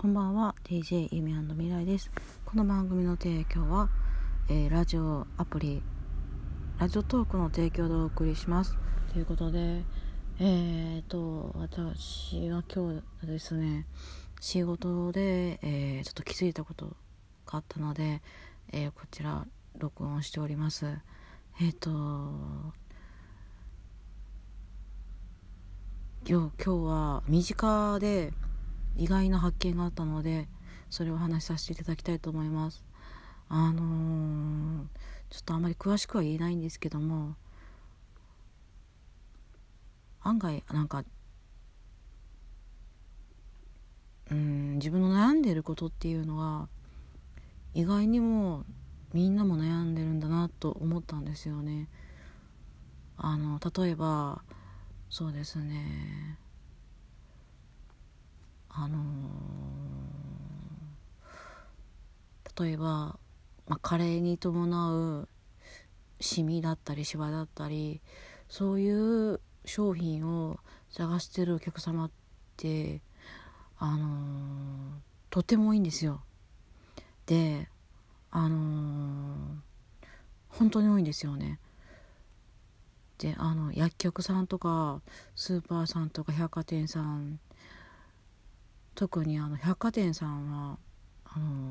こんばんは DJ ゆみ未来です。この番組の提供は、えー、ラジオアプリラジオトークの提供でお送りします。ということでえーと私は今日ですね仕事で、えー、ちょっと気づいたことがあったので、えー、こちら録音しております。えっ、ー、と今日は身近で意外な発見があったのでそれを話しさせていただきたいと思います。あのー、ちょっとあまり詳しくは言えないんですけども案外なんかうん自分の悩んでることっていうのは意外にもみんなも悩んでるんだなと思ったんですよね。あの例えばそうですねあのー、例えば、まあ、加齢に伴うシミだったりシワだったりそういう商品を探してるお客様ってあのー、とてもいいんですよ。であのー、本当に多いんですよね。であの薬局さんとかスーパーさんとか百貨店さん特にあの百貨店さんはあのー、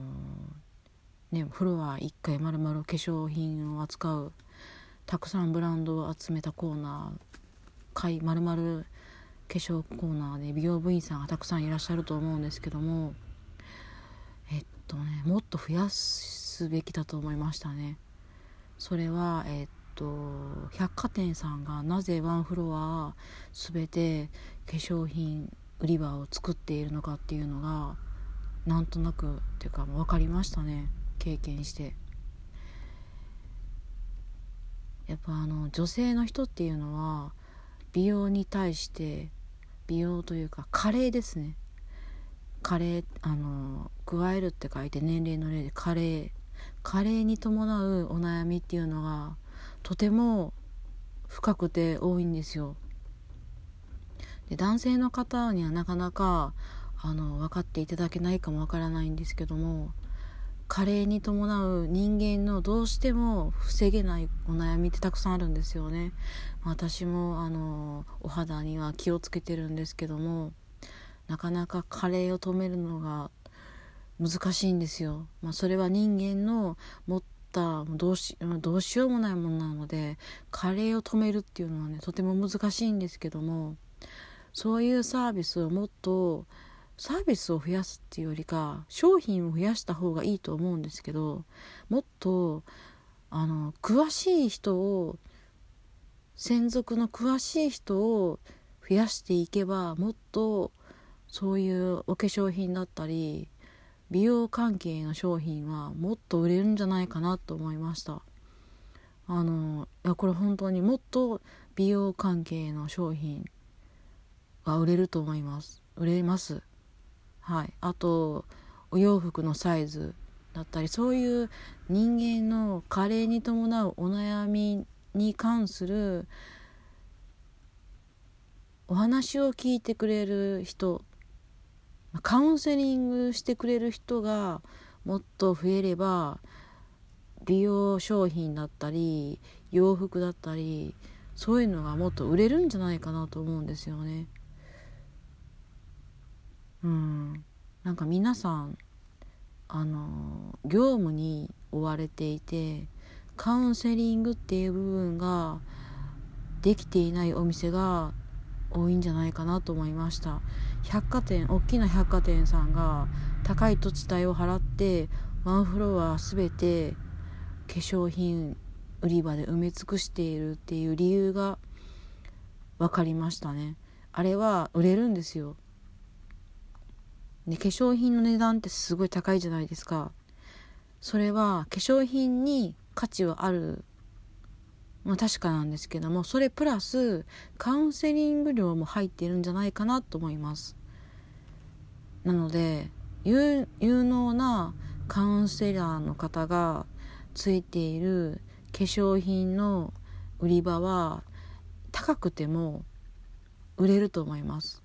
ねフロア1回まるまる化粧品を扱うたくさんブランドを集めたコーナー回まるまる化粧コーナーで美容部員さんがたくさんいらっしゃると思うんですけどもえっとねもっと増やすべきだと思いましたね。それはえっと百貨店さんがなぜワンフロア全て化粧品売り場を作っているのかっていうのがなんとなくっていうか分かりましたね経験して。やっぱあの女性の人っていうのは美容に対して美容というか加齢ですね。加齢あの加えるって書いて年齢の例で加齢加齢に伴うお悩みっていうのがとても深くて多いんですよ。で男性の方にはなかなかあの分かっていただけないかもわからないんですけども加齢に伴う人間のどうしても防げないお悩みってたくさんあるんですよね。私もあのお肌には気をつけてるんですけどもなかなか加齢を止めるのが難しいんですよ。まあ、それは人間の持ったどうしどうしようもないものなので加齢を止めるっていうのはねとても難しいんですけどもそういうサービスをもっとサービスを増やすっていうよりか商品を増やした方がいいと思うんですけどもっとあの詳しい人を専属の詳しい人を増やしていけばもっとそういうお化粧品だったり美容関係の商品はもっと売れるんじゃないかなと思いました。あのいやこれ本当にもっと美容関係の商品が売れると思います。売れます。はいあとお洋服のサイズだったりそういう人間の加齢に伴うお悩みに関するお話を聞いてくれる人カウンセリングしてくれる人がもっと増えれば美容商品だったり洋服だったりそういうのがもっと売れるんじゃないかなと思うんですよね。うん。なんか皆さんあの業務に追われていてカウンセリングっていう部分ができていないお店が多いんじゃないかなと思いました。百貨店大きな百貨店さんが高い土地代を払ってワンフロア全て化粧品売り場で埋め尽くしているっていう理由が分かりましたね。あれは売れるんですよ。で化粧品の値段ってすごい高いじゃないですか。それは化粧品に価値はある。まあ確かなんですけどもそれプラスカウンセリング料も入っているんじゃないかなと思います。なので有能なカウンセラーの方がついている化粧品の売り場は高くても売れると思います。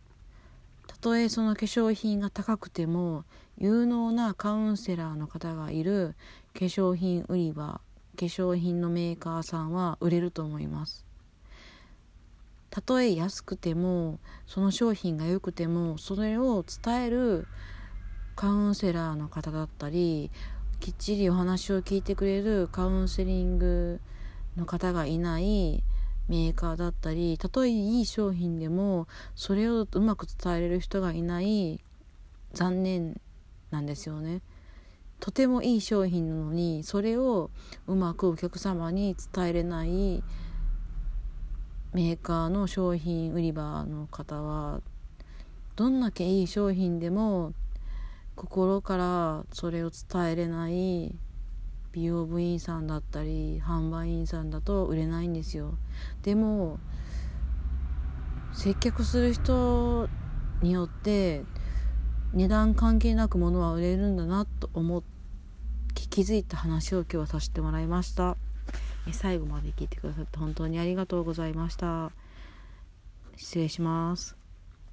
とえその化粧品が高くても有能なカウンセラーの方がいる化粧品売り場化粧品のメーカーさんは売れると思います。たとえ安くてもその商品が良くてもそれを伝えるカウンセラーの方だったりきっちりお話を聞いてくれるカウンセリングの方がいないメーカーだったりたとえいい商品でもそれをうまく伝えれる人がいない残念なんですよね。とてもいい商品なのにそれをうまくお客様に伝えれないメーカーの商品売り場の方はどんだけいい商品でも心からそれを伝えれない美容部員さんだったり販売員さんだと売れないんですよ。でも接客する人によって値段関係なく物は売れるんだなと思って気づいた話を今日はさせてもらいました。最後まで聞いてくださって本当にありがとうございました。失礼します。